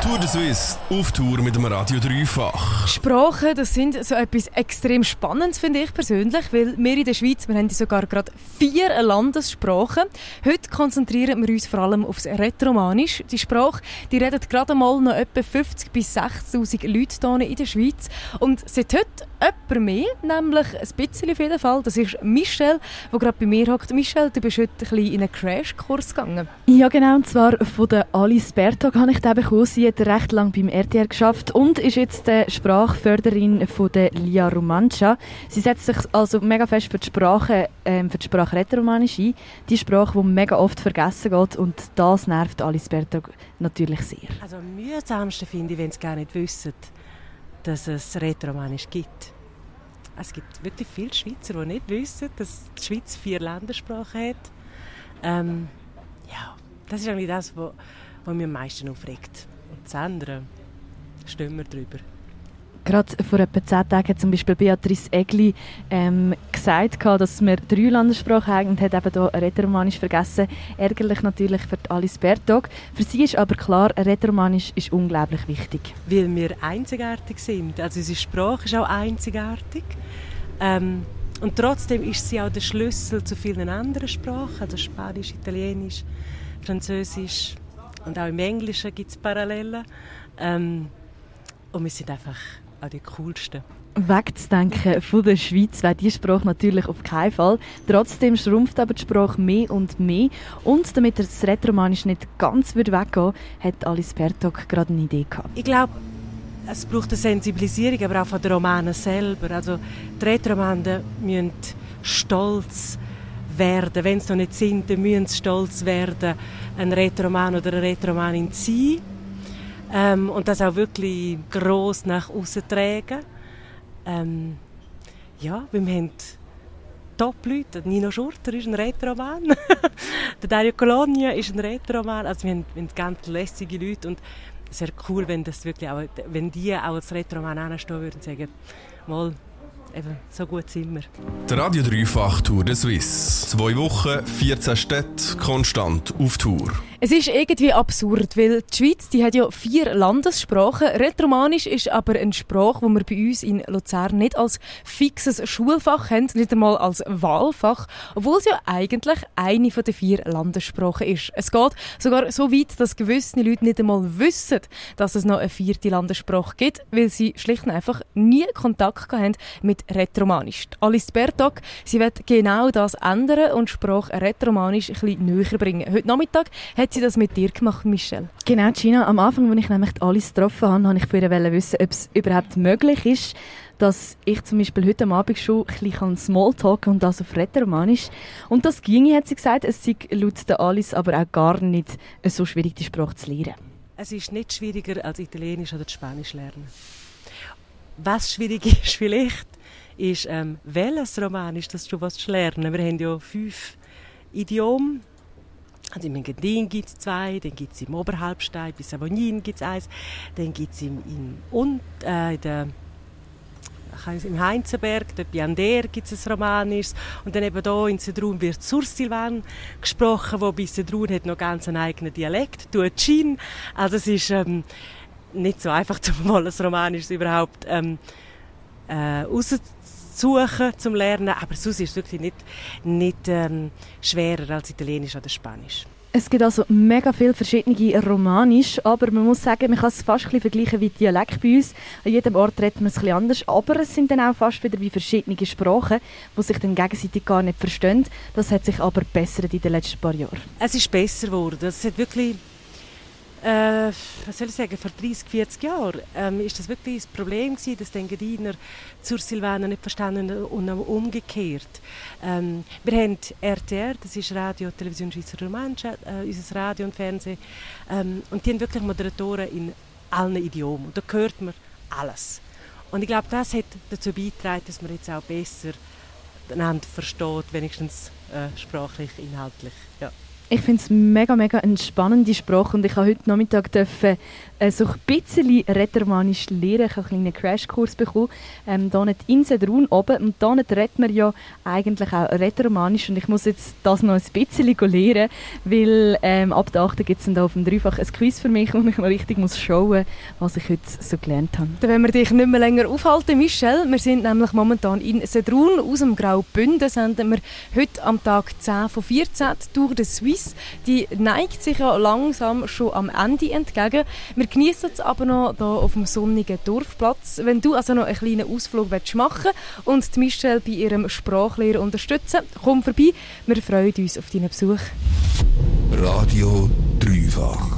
Tour de Suisse auf Tour mit dem Radio Dreifach. Sprachen, das sind so etwas extrem Spannendes, finde ich persönlich, weil wir in der Schweiz, wir haben sogar gerade vier Landessprachen. Heute konzentrieren wir uns vor allem aufs Retromanisch. Die Sprache, die redet gerade mal noch etwa 50 bis 60'000 Leute hier in der Schweiz. Und seit heute jemand mehr, nämlich ein bisschen auf jeden Fall, das ist Michelle, der gerade bei mir hockt. Michelle, du bist heute ein bisschen in einen Crashkurs gegangen. Ja genau, und zwar von der Alice Bertog habe ich den bekommen. Sie hat recht lange beim RTR geschafft und ist jetzt die Sprachförderin von der Lia Romancia. Sie setzt sich also mega fest für die Sprache, ähm, für die Sprache Rätoromanisch ein. Die Sprache, die mega oft vergessen geht und das nervt Alice Bertog natürlich sehr. Also am mühsamsten finde ich, wenn sie gar nicht wissen, dass es Rätoromanisch gibt. Es gibt wirklich viele Schweizer, die nicht wissen, dass die Schweiz vier Ländersprachen hat. Ähm, ja, das ist eigentlich das, was mich am meisten aufregt. Und das andere stehen wir drüber. Gerade vor etwa zehn Tagen hat zum Beispiel Beatrice Egli ähm, gesagt, dass wir drei Landessprachen haben und hat eben hier Rätoromanisch vergessen. Ärgerlich natürlich für Alice Bertog. Für sie ist aber klar, Rätoromanisch ist unglaublich wichtig. Weil wir einzigartig sind. Also unsere Sprache ist auch einzigartig. Ähm, und trotzdem ist sie auch der Schlüssel zu vielen anderen Sprachen, also Spanisch, Italienisch, Französisch und auch im Englischen gibt es Parallelen. Ähm, und wir sind einfach auch die coolsten. Wegzudenken von der Schweiz wäre diese Sprache natürlich auf keinen Fall. Trotzdem schrumpft aber die Sprache mehr und mehr. Und damit das Retromanisch nicht ganz weggehen hat Alice Pertog gerade eine Idee gehabt. Ich glaube, es braucht eine Sensibilisierung, aber auch von den Romanen selber. Also die Retromanen müssen stolz werden. Wenn sie noch nicht sind, dann müssen sie stolz werden, ein Retroman oder eine Retromanin zu sein. Ähm, und das auch wirklich gross nach außen tragen. Ähm, ja, wir haben Top-Leute. Nino Schurter ist ein Retroman. der Dario Colonia ist ein Retroman. Also wir haben, wir haben ganz lässige Leute und es wäre cool, wenn, das wirklich auch, wenn die auch als Retroman anstehen würden und sagen, eben, so gut sind wir. Der Radio Dreifach Tour de Suisse. Zwei Wochen, 14 Städte, konstant auf Tour. Es ist irgendwie absurd, weil die Schweiz die hat ja vier Landessprachen. Retromanisch ist aber eine Sprache, die wir bei uns in Luzern nicht als fixes Schulfach haben, nicht einmal als Wahlfach, obwohl es ja eigentlich eine von den vier Landessprachen ist. Es geht sogar so weit, dass gewisse Leute nicht einmal wissen, dass es noch eine vierte Landessprache gibt, weil sie schlicht und einfach nie Kontakt haben mit Retromanisch. Alice Bertog, sie wird genau das ändern und Sprache Retromanisch ein bisschen näher bringen. Heute Nachmittag hat hat sie das mit dir gemacht, Michelle? Genau, Gina. Am Anfang, als ich nämlich alles getroffen habe, wollte ich von ihr wissen, ob es überhaupt möglich ist, dass ich zum Beispiel heute Abend schon ein bisschen Smalltalken und das auf Rätoromanisch. Und das ginge, hat sie gesagt. Es sei laut der Alice aber auch gar nicht so schwierig, die Sprache zu lernen. Es ist nicht schwieriger als Italienisch oder Spanisch lernen. Was schwierig ist vielleicht, ist, ähm, welches Romanisch das du was lernen Wir haben ja fünf Idiome also im Engadin gibt es zwei, dann gibt es im Oberhalbstein bis Savonin gibt es eins, dann gibt es im, und, äh, im Heinzenberg, dort bei Ander gibt es ein Romanisches und dann eben hier in Sedrun wird Sursilvan gesprochen, wo bei Sedrun hat noch ganz einen eigenen Dialekt, Tuacin, also es ist ähm, nicht so einfach, mal ein Romanisches überhaupt ähm, äh, suchen zum Lernen, aber sonst ist es wirklich nicht, nicht ähm, schwerer als Italienisch oder Spanisch. Es gibt also mega viele verschiedene Romanisch, aber man muss sagen, man kann es fast ein vergleichen wie Dialekt bei uns. An jedem Ort redet man es ein anders, aber es sind dann auch fast wieder wie verschiedene Sprachen, die sich dann gegenseitig gar nicht verstehen. Das hat sich aber bessert in den letzten paar Jahren. Es ist besser geworden. Es hat wirklich äh, was soll ich sagen, vor 30, 40 Jahren ähm, ist das wirklich das Problem gewesen, dass die Engadiner zur Silvaner nicht verstanden und umgekehrt. Ähm, wir haben RTR, das ist Radio Television Schweizer Romanische, äh, unser Radio und Fernsehen, ähm, und die haben wirklich Moderatoren in allen Idiomen. Und da hört man alles. Und ich glaube, das hat dazu beigetragen, dass man jetzt auch besser einander versteht, wenigstens äh, sprachlich, inhaltlich. Ja. Ich finde es mega, mega eine spannende Sprache und ich habe heute Nachmittag dürfen, äh, so ein bisschen Rätoromanisch lernen. Ich habe einen kleinen Crashkurs bekommen, ähm, hier nicht in Sedrun oben und hier nicht redet man ja eigentlich auch Rätoromanisch und ich muss jetzt das noch ein bisschen lernen, weil ähm, ab der 8. gibt es dann da auf dem Dreifach ein Quiz für mich, wo ich mal richtig muss schauen was ich heute so gelernt habe. Dann wollen wir dich nicht mehr länger aufhalten, Michelle. Wir sind nämlich momentan in Sedrun aus dem Graubünden, senden wir heute am Tag 10 von 14 durch den Swiss Suisse, die neigt sich ja langsam schon am Ende entgegen. Wir genießen es aber noch hier auf dem sonnigen Dorfplatz. Wenn du also noch einen kleinen Ausflug machen willst und die Michelle bei ihrem Sprachlehrer unterstützen, komm vorbei. Wir freuen uns auf deinen Besuch. Radio Dreifach.